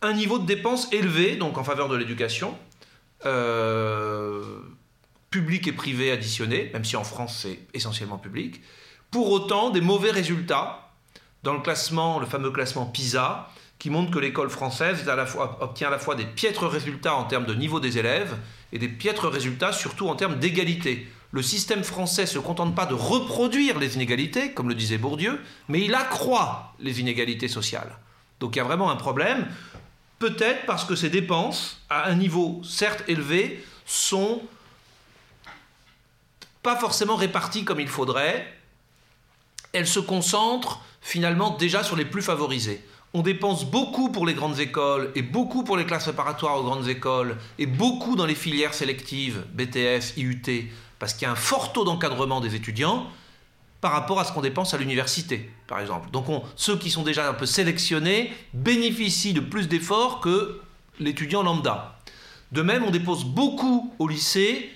un niveau de dépenses élevé, donc en faveur de l'éducation, euh, public et privé additionné, même si en France c'est essentiellement public. Pour autant, des mauvais résultats dans le classement, le fameux classement PISA, qui montre que l'école française obtient à la fois des piètres résultats en termes de niveau des élèves et des piètres résultats surtout en termes d'égalité. Le système français ne se contente pas de reproduire les inégalités, comme le disait Bourdieu, mais il accroît les inégalités sociales. Donc il y a vraiment un problème. Peut-être parce que ces dépenses, à un niveau certes élevé, sont pas forcément réparties comme il faudrait. Elles se concentrent finalement déjà sur les plus favorisés. On dépense beaucoup pour les grandes écoles et beaucoup pour les classes préparatoires aux grandes écoles et beaucoup dans les filières sélectives, BTS, IUT, parce qu'il y a un fort taux d'encadrement des étudiants par rapport à ce qu'on dépense à l'université, par exemple. Donc ceux qui sont déjà un peu sélectionnés bénéficient de plus d'efforts que l'étudiant lambda. De même, on dépose beaucoup au lycée,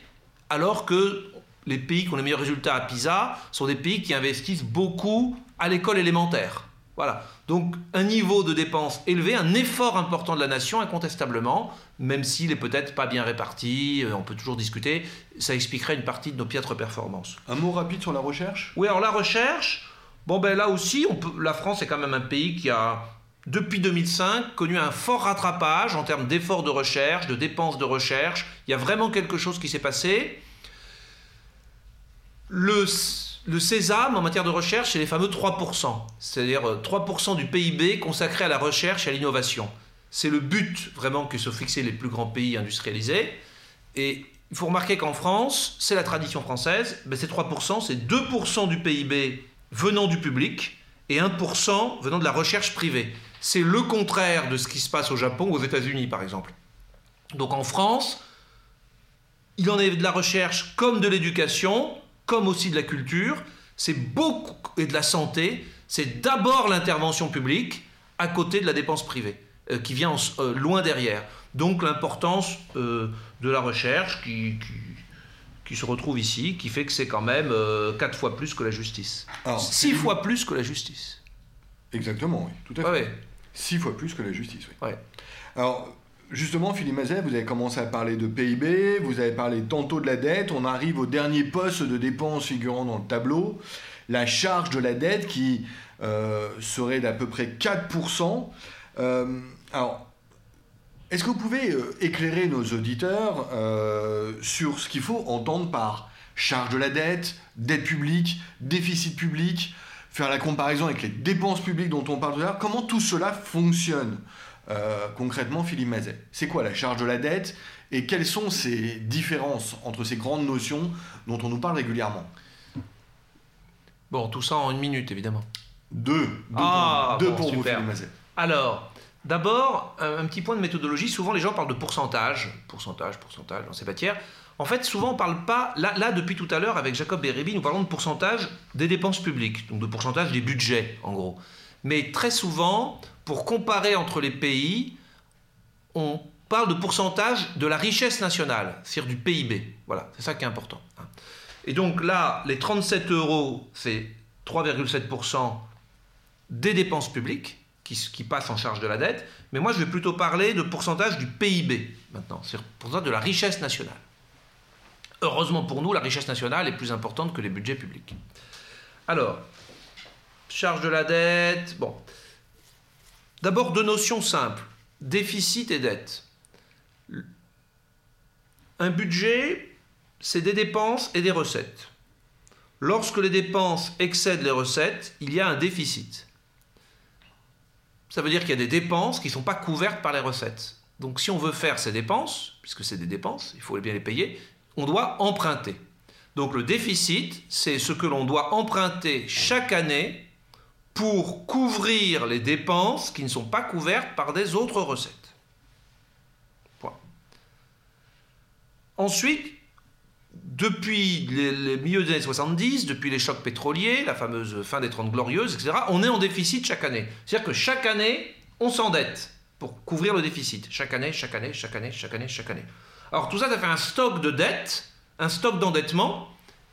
alors que les pays qui ont les meilleurs résultats à PISA sont des pays qui investissent beaucoup à l'école élémentaire. Voilà. Donc un niveau de dépenses élevé, un effort important de la nation, incontestablement, même s'il est peut-être pas bien réparti, euh, on peut toujours discuter, ça expliquerait une partie de nos piètres performances. Un mot rapide sur la recherche? Oui, alors la recherche, bon ben là aussi, on peut, la France est quand même un pays qui a, depuis 2005, connu un fort rattrapage en termes d'efforts de recherche, de dépenses de recherche. Il y a vraiment quelque chose qui s'est passé. Le le sésame en matière de recherche, c'est les fameux 3%, c'est-à-dire 3% euh, du PIB consacré à la recherche et à l'innovation. C'est le but vraiment que se fixaient les plus grands pays industrialisés. Et il faut remarquer qu'en France, c'est la tradition française, ben c'est 3%, c'est 2% du PIB venant du public et 1% venant de la recherche privée. C'est le contraire de ce qui se passe au Japon ou aux États-Unis, par exemple. Donc en France, il en est de la recherche comme de l'éducation, comme aussi de la culture, c'est beaucoup et de la santé, c'est d'abord l'intervention publique à côté de la dépense privée, euh, qui vient euh, loin derrière. Donc l'importance euh, de la recherche qui, qui, se retrouve ici, qui fait que c'est quand même 4 fois plus que la justice. 6 fois plus que la justice. Exactement, oui, tout à fait. 6 fois plus que la justice, oui. Alors, Justement, Philippe Mazet, vous avez commencé à parler de PIB, vous avez parlé tantôt de la dette, on arrive au dernier poste de dépenses figurant dans le tableau, la charge de la dette qui euh, serait d'à peu près 4%. Euh, alors, est-ce que vous pouvez euh, éclairer nos auditeurs sur ce qu'il faut entendre par charge de la dette, dette publique, déficit public, faire la comparaison avec les dépenses publiques dont on parle tout à l'heure, comment tout cela fonctionne? Euh, concrètement, Philippe Mazet C'est quoi la charge de la dette et quelles sont ces différences entre ces grandes notions dont on nous parle régulièrement? Bon, tout ça en une minute, évidemment. Deux. Deux ah, pour, vous, Philippe Mazet. Alors, d'abord, un, petit point de méthodologie. Souvent, les gens parlent de pourcentage. Pourcentage, pourcentage dans ces matières. En fait, souvent, on ne parle pas. Là, là, depuis tout à l'heure, avec Jacob Bérébi, nous parlons de pourcentage des dépenses publiques, donc de pourcentage des budgets, en gros. Mais très souvent, pour comparer entre les pays, on parle de pourcentage de la richesse nationale, c'est-à-dire du PIB. Voilà, c'est ça qui est important. Hein. Et donc là, les 37 euros, c'est 3,7% des dépenses publiques qui, passent en charge de la dette. Mais moi, je vais plutôt parler de pourcentage du PIB maintenant, c'est-à-dire pourcentage de la richesse nationale. Heureusement pour nous, la richesse nationale est plus importante que les budgets publics. Alors, charge de la dette, bon. D'abord, deux notions simples, déficit et dette. Un budget, c'est des dépenses et des recettes. Lorsque les dépenses excèdent les recettes, il y a un déficit. Ça veut dire qu'il y a des dépenses qui ne sont pas couvertes par les recettes. Donc si on veut faire ces dépenses, puisque c'est des dépenses, il faut bien les payer, on doit emprunter. Donc le déficit, c'est ce que l'on doit emprunter chaque année pour couvrir les dépenses qui ne sont pas couvertes par des autres recettes. Ensuite, depuis les, milieux des années 70, depuis les chocs pétroliers, la fameuse fin des 30 glorieuses, etc., on est en déficit chaque année. C'est-à-dire que chaque année, on s'endette pour couvrir le déficit. Chaque année, chaque année, chaque année, chaque année, chaque année. Alors tout ça, ça fait un stock de dettes, un stock d'endettement,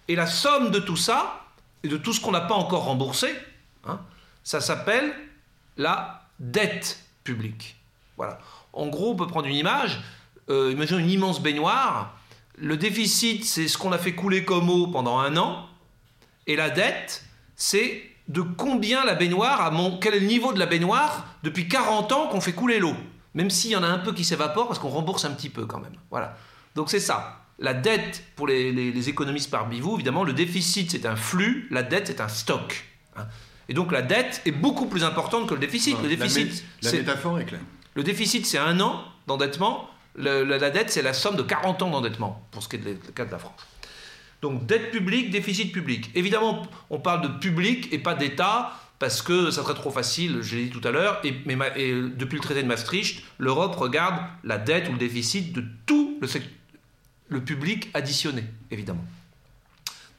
et la somme de tout ça, et de tout ce qu'on n'a pas encore remboursé, hein, ça s'appelle la dette publique. Voilà. En gros, on peut prendre une image. Euh, imaginons une immense baignoire. Le déficit, c'est ce qu'on a fait couler comme eau pendant un an. Et la dette, c'est de combien la baignoire a mon... quel est le niveau de la baignoire depuis 40 ans qu'on fait couler l'eau. Même s'il y en a un peu qui s'évapore parce qu'on rembourse un petit peu quand même. Voilà. Donc c'est ça. La dette, pour les, économistes parmi vous, évidemment, le déficit c'est un flux, la dette c'est un stock. Hein. Et donc la dette est beaucoup plus importante que le déficit. le déficit, la, métaphore est claire. Le déficit, c'est un an d'endettement. la dette, c'est la somme de 40 ans d'endettement, pour ce qui est le cas de la France. Donc dette publique, déficit public. Évidemment, on parle de public et pas d'État, parce que ça serait trop facile, je l'ai dit tout à l'heure, et, depuis le traité de Maastricht, l'Europe regarde la dette ou le déficit de tout le, le public additionné, évidemment.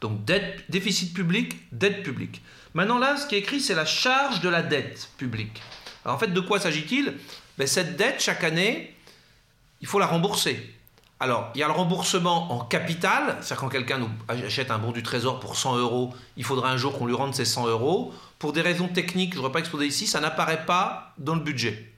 Donc dette, déficit public, dette publique. Maintenant là, ce qui est écrit, c'est la charge de la dette publique. Alors, en fait, de quoi s'agit-il? Ben, Cette dette, chaque année, il faut la rembourser. Alors, il y a le remboursement en capital, c'est-à-dire quand quelqu'un nous achète un bon du trésor pour 100 euros, il faudra un jour qu'on lui rende ses 100 euros. Pour des raisons techniques, je ne voudrais pas exposer ici, ça n'apparaît pas dans le budget.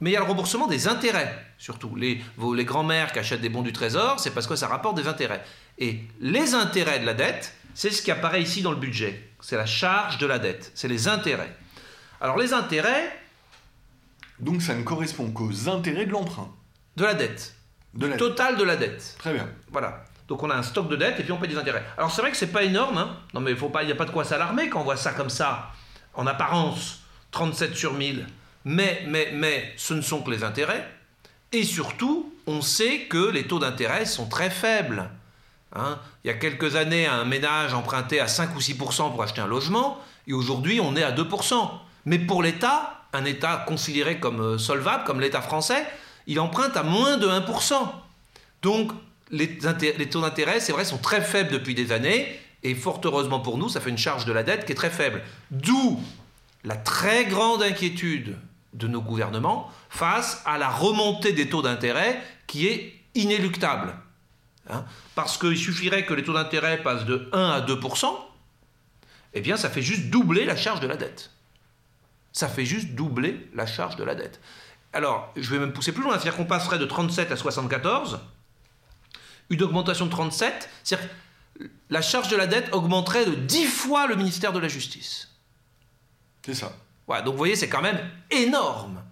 Mais il y a le remboursement des intérêts, surtout. Les, les grands-mères qui achètent des bons du trésor, c'est parce que ça rapporte des intérêts. Et les intérêts de la dette, c'est ce qui apparaît ici dans le budget. C'est la charge de la dette, c'est les intérêts. Alors les intérêts... Donc ça ne correspond qu'aux intérêts de l'emprunt. De la dette. De la total de la dette. Très bien. Voilà. Donc on a un stock de dette et puis on paye des intérêts. Alors c'est vrai que c'est pas énorme, hein. non mais il n'y a pas de quoi s'alarmer quand on voit ça comme ça, en apparence, 37 sur 1000. Mais, mais, mais ce ne sont que les intérêts. Et surtout, on sait que les taux d'intérêt sont très faibles. Hein. Il y a quelques années, un ménage empruntait à 5 ou 6% pour acheter un logement, et aujourd'hui, on est à 2 Mais pour l'État, un État considéré comme euh, solvable, comme l'État français, il emprunte à moins de 1% Donc, les, les taux d'intérêt, c'est vrai, sont très faibles depuis des années, et fort heureusement pour nous, ça fait une charge de la dette qui est très faible. D'où la très grande inquiétude de nos gouvernements face à la remontée des taux d'intérêt qui est inéluctable. Hein. Parce qu'il suffirait que les taux d'intérêt passent de 1 à 2% eh bien ça fait juste doubler la charge de la dette. Ça fait juste doubler la charge de la dette. Alors, je vais même pousser plus loin, c'est-à-dire qu'on passerait de 37 à 74, une augmentation de 37, c'est-à-dire la charge de la dette augmenterait de 10 fois le ministère de la Justice. C'est ça. Ouais, donc vous voyez, c'est quand même énorme.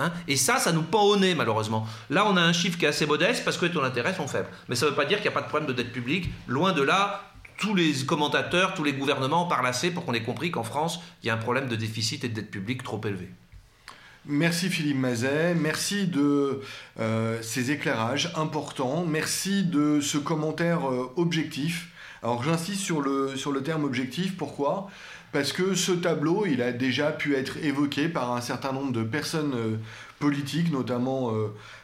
Hein et ça, ça nous pend au nez, malheureusement. Là, on a un chiffre qui est assez modeste parce que les taux d'intérêt sont faibles. Mais ça ne veut pas dire qu'il n'y a pas de problème de dette publique. Loin de là, tous les commentateurs, tous les gouvernements parlent assez pour qu'on ait compris qu'en France, il y a un problème de déficit et de dette publique trop élevé. Merci Philippe Mazet, merci de euh, ces éclairages importants, merci de ce commentaire euh, objectif. Alors j'insiste sur le, sur le terme objectif, pourquoi? Parce que ce tableau, il a déjà pu être évoqué par un certain nombre de personnes euh, politiques, notamment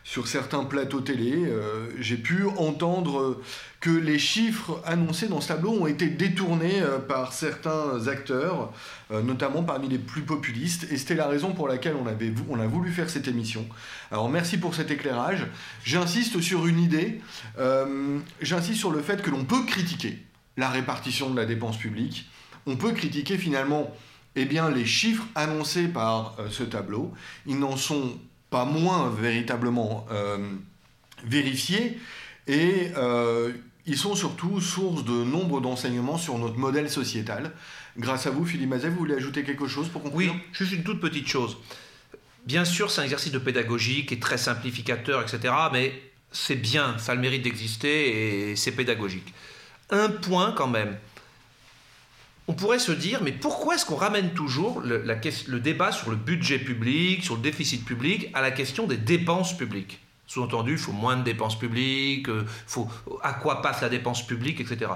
sur certains plateaux télé. J'ai pu entendre que les chiffres annoncés dans ce tableau ont été détournés euh, par certains acteurs, euh, notamment parmi les plus populistes, et c'était la raison pour laquelle on, avait, on a voulu faire cette émission. Alors merci pour cet éclairage. J'insiste sur une idée, euh, j'insiste sur le fait que l'on peut critiquer la répartition de la dépense publique, on peut critiquer finalement eh bien, les chiffres annoncés par ce tableau, ils n'en sont pas moins véritablement vérifiés, et ils sont surtout source de nombre d'enseignements sur notre modèle sociétal. Grâce à vous, Philippe Mazet, vous voulez ajouter quelque chose pour conclure? Oui, juste une toute petite chose. Bien sûr, c'est un exercice de pédagogie qui est très simplificateur, etc. Mais c'est bien, ça a le mérite d'exister et c'est pédagogique. Un point quand même. On pourrait se dire, mais pourquoi est-ce qu'on ramène toujours le, débat sur le budget public, sur le déficit public, à la question des dépenses publiques? Sous-entendu, il faut moins de dépenses publiques, euh, faut, à quoi passe la dépense publique, etc.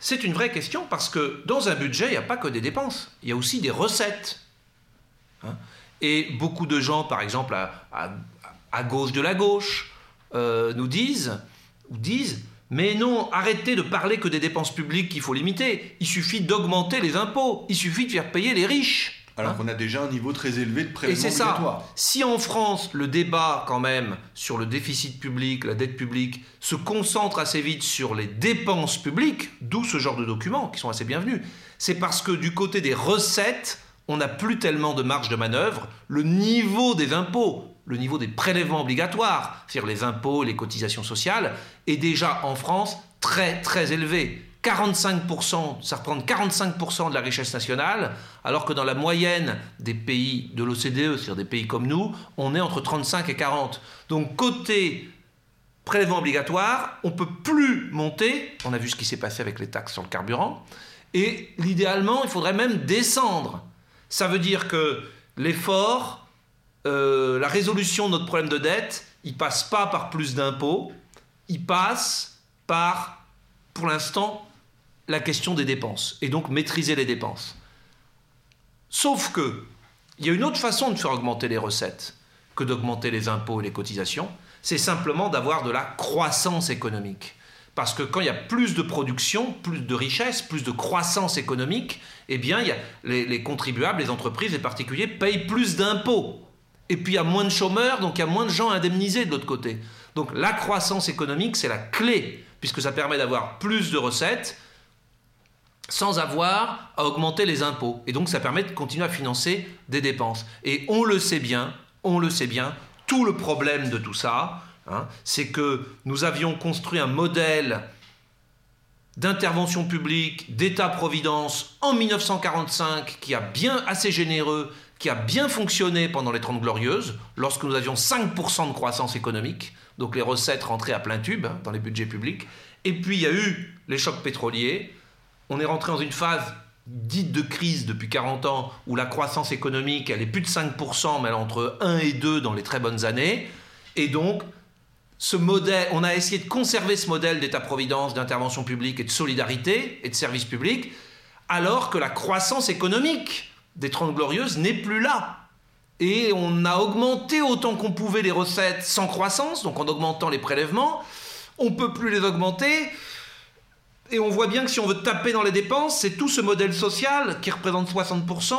C'est une vraie question parce que dans un budget, il n'y a pas que des dépenses, il y a aussi des recettes. Hein. Et beaucoup de gens, par exemple, à, gauche de la gauche, euh, nous disent, ou disent, mais non, arrêtez de parler que des dépenses publiques qu'il faut limiter. Il suffit d'augmenter les impôts, il suffit de faire payer les riches. Alors hein qu'on a déjà un niveau très élevé de prélèvement obligatoire. Ça. Si en France, le débat quand même sur le déficit public, la dette publique, se concentre assez vite sur les dépenses publiques, d'où ce genre de documents qui sont assez bienvenus, c'est parce que du côté des recettes, on n'a plus tellement de marge de manœuvre. Le niveau des impôts, le niveau des prélèvements obligatoires, c'est-à-dire les impôts, les cotisations sociales, est déjà en France très très élevé. 45%, ça représente 45% de la richesse nationale, alors que dans la moyenne des pays de l'OCDE, c'est-à-dire des pays comme nous, on est entre 35 et 40. Donc côté prélèvement obligatoire, on ne peut plus monter, on a vu ce qui s'est passé avec les taxes sur le carburant, et l'idéalement, il faudrait même descendre. Ça veut dire que l'effort, euh, la résolution de notre problème de dette, il passe pas par plus d'impôts, il passe par, pour l'instant, la question des dépenses et donc maîtriser les dépenses. Sauf que il y a une autre façon de faire augmenter les recettes que d'augmenter les impôts et les cotisations, c'est simplement d'avoir de la croissance économique. Parce que quand il y a plus de production, plus de richesse, plus de croissance économique, eh bien, il y a les, les contribuables, les entreprises, les particuliers payent plus d'impôts. Et puis il y a moins de chômeurs, donc il y a moins de gens indemnisés de l'autre côté. Donc la croissance économique, c'est la clé, puisque ça permet d'avoir plus de recettes sans avoir à augmenter les impôts. Et donc ça permet de continuer à financer des dépenses. Et on le sait bien, on le sait bien, tout le problème de tout ça, hein, c'est que nous avions construit un modèle d'intervention publique, d'État-providence en 1945 qui a bien assez généreux, qui a bien fonctionné pendant les Trente Glorieuses, lorsque nous avions 5% de croissance économique, donc les recettes rentraient à plein tube hein, dans les budgets publics. Et puis il y a eu les chocs pétroliers, on est rentré dans une phase dite de crise depuis 40 ans, où la croissance économique, elle est plus de 5%, mais elle est entre 1 et 2 dans les très bonnes années. Et donc, ce modèle, on a essayé de conserver ce modèle d'État-providence, d'intervention publique et de solidarité et de service public, alors que la croissance économique des Trente Glorieuses n'est plus là. Et on a augmenté autant qu'on pouvait les recettes sans croissance, donc en augmentant les prélèvements. On ne peut plus les augmenter. Et on voit bien que si on veut taper dans les dépenses, c'est tout ce modèle social qui représente 60%,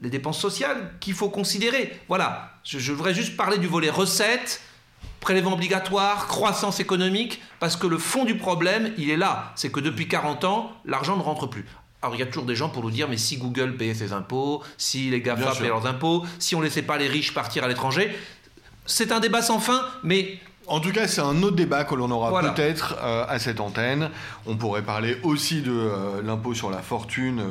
les dépenses sociales, qu'il faut considérer. Voilà, je, je voudrais juste parler du volet recettes, prélèvement obligatoire, croissance économique, parce que le fond du problème, il est là. C'est que depuis 40 ans, l'argent ne rentre plus. Alors il y a toujours des gens pour nous dire, mais si Google payait ses impôts, si les GAFA payaient leurs impôts, si on ne laissait pas les riches partir à l'étranger, c'est un débat sans fin, mais en tout cas, c'est un autre débat que l'on aura peut-être euh, à cette antenne. On pourrait parler aussi de euh, l'impôt sur la fortune,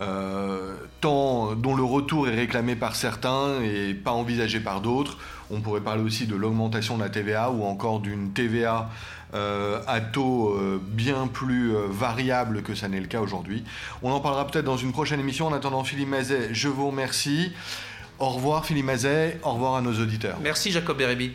euh, tant, dont le retour est réclamé par certains et pas envisagé par d'autres. On pourrait parler aussi de l'augmentation de la TVA ou encore d'une TVA à taux bien plus variable que ça n'est le cas aujourd'hui. On en parlera peut-être dans une prochaine émission. En attendant, Philippe Mazet, je vous remercie. Au revoir Philippe Mazet, au revoir à nos auditeurs. Merci Jacob Bérébi.